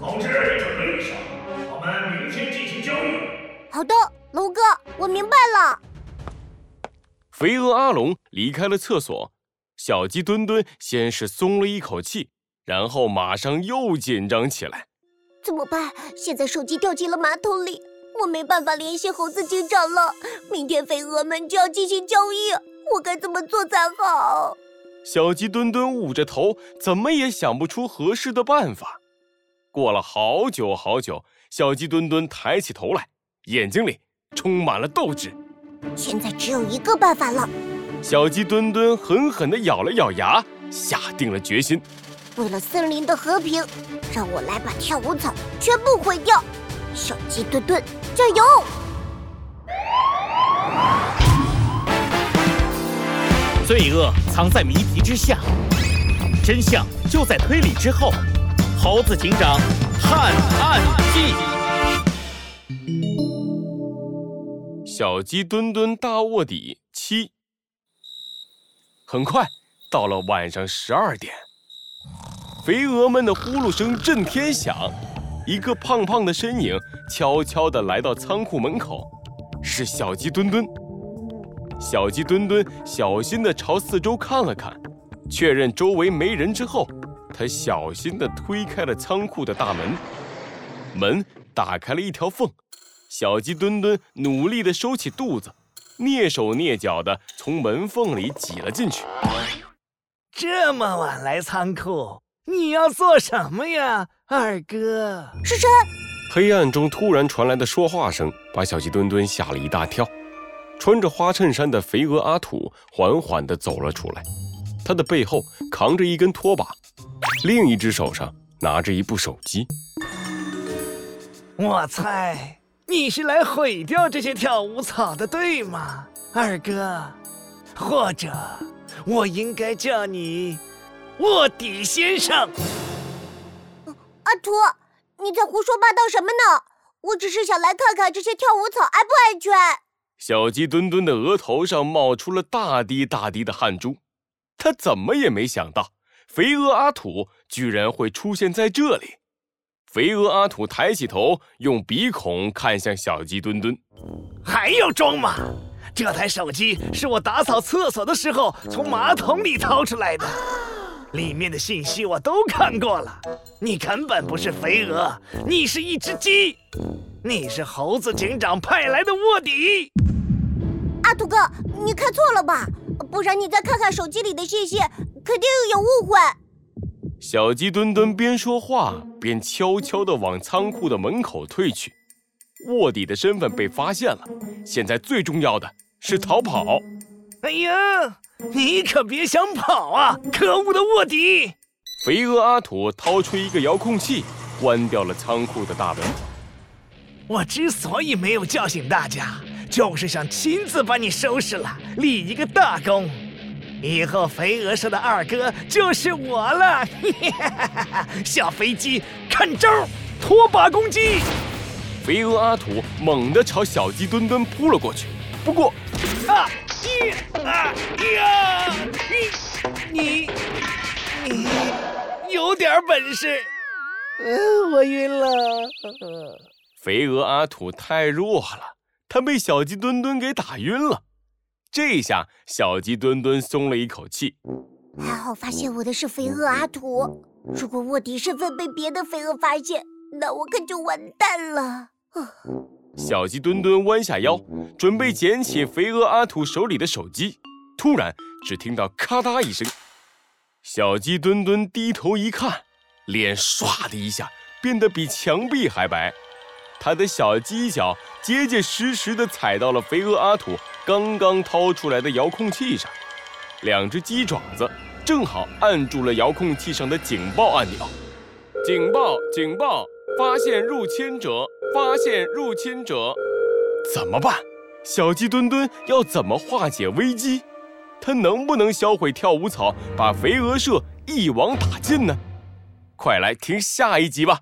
同志，你准备一下，我们明天进行交易。好的，龙哥，我明白了。肥鹅阿龙离开了厕所，小鸡墩墩先是松了一口气，然后马上又紧张起来。怎么办？现在手机掉进了马桶里，我没办法联系猴子警长了。明天肥鹅们就要进行交易，我该怎么做才好？小鸡墩墩捂着头，怎么也想不出合适的办法。过了好久好久，小鸡墩墩抬起头来，眼睛里充满了斗志。现在只有一个办法了。小鸡墩墩狠狠地咬了咬牙，下定了决心。为了森林的和平，让我来把跳舞草全部毁掉。小鸡墩墩，加油！罪恶藏在谜题之下，真相就在推理之后。猴子警长探案记。小鸡墩墩大卧底七。很快到了晚上十二点，肥鹅们的呼噜声震天响，一个胖胖的身影悄悄地来到仓库门口，是小鸡墩墩。小鸡墩墩小心地朝四周看了看，确认周围没人之后，他小心地推开了仓库的大门，门打开了一条缝。小鸡墩墩努力地收起肚子，蹑手蹑脚地从门缝里挤了进去。这么晚来仓库，你要做什么呀，二哥？是谁？黑暗中突然传来的说话声，把小鸡墩墩吓了一大跳。穿着花衬衫的肥鹅阿土缓缓地走了出来，他的背后扛着一根拖把，另一只手上拿着一部手机。我猜。你是来毁掉这些跳舞草的，对吗，二哥？或者我应该叫你卧底先生？阿图，你在胡说八道什么呢？我只是想来看看这些跳舞草安不安全。小鸡墩墩的额头上冒出了大滴大滴的汗珠，他怎么也没想到，肥鹅阿土居然会出现在这里。肥鹅阿土抬起头，用鼻孔看向小鸡墩墩，还要装吗？这台手机是我打扫厕所的时候从马桶里掏出来的，里面的信息我都看过了。你根本不是肥鹅，你是一只鸡，你是猴子警长派来的卧底。阿土哥，你看错了吧？不然你再看看手机里的信息，肯定有误会。小鸡墩墩边说话边悄悄地往仓库的门口退去。卧底的身份被发现了，现在最重要的是逃跑。哎呀，你可别想跑啊！可恶的卧底！肥鹅阿土掏出一个遥控器，关掉了仓库的大门。我之所以没有叫醒大家，就是想亲自把你收拾了，立一个大功。以后肥鹅社的二哥就是我了，小飞机看招，拖把攻击！肥鹅阿土猛地朝小鸡墩墩扑了过去，不过，啊，一啊呀，你你你有点本事，嗯，我晕了。肥鹅阿土太弱了，他被小鸡墩墩给打晕了。这下小鸡墩墩松了一口气，还好发现我的是肥鳄阿土。如果卧底身份被别的肥鳄发现，那我可就完蛋了。小鸡墩墩弯下腰，准备捡起肥鹅阿土手里的手机，突然只听到咔嗒一声，小鸡墩墩低头一看，脸唰的一下变得比墙壁还白。他的小鸡脚结结实实地踩到了肥鹅阿土刚刚掏出来的遥控器上，两只鸡爪子正好按住了遥控器上的警报按钮。警报！警报！发现入侵者！发现入侵者！怎么办？小鸡墩墩要怎么化解危机？他能不能销毁跳舞草，把肥鹅社一网打尽呢？快来听下一集吧！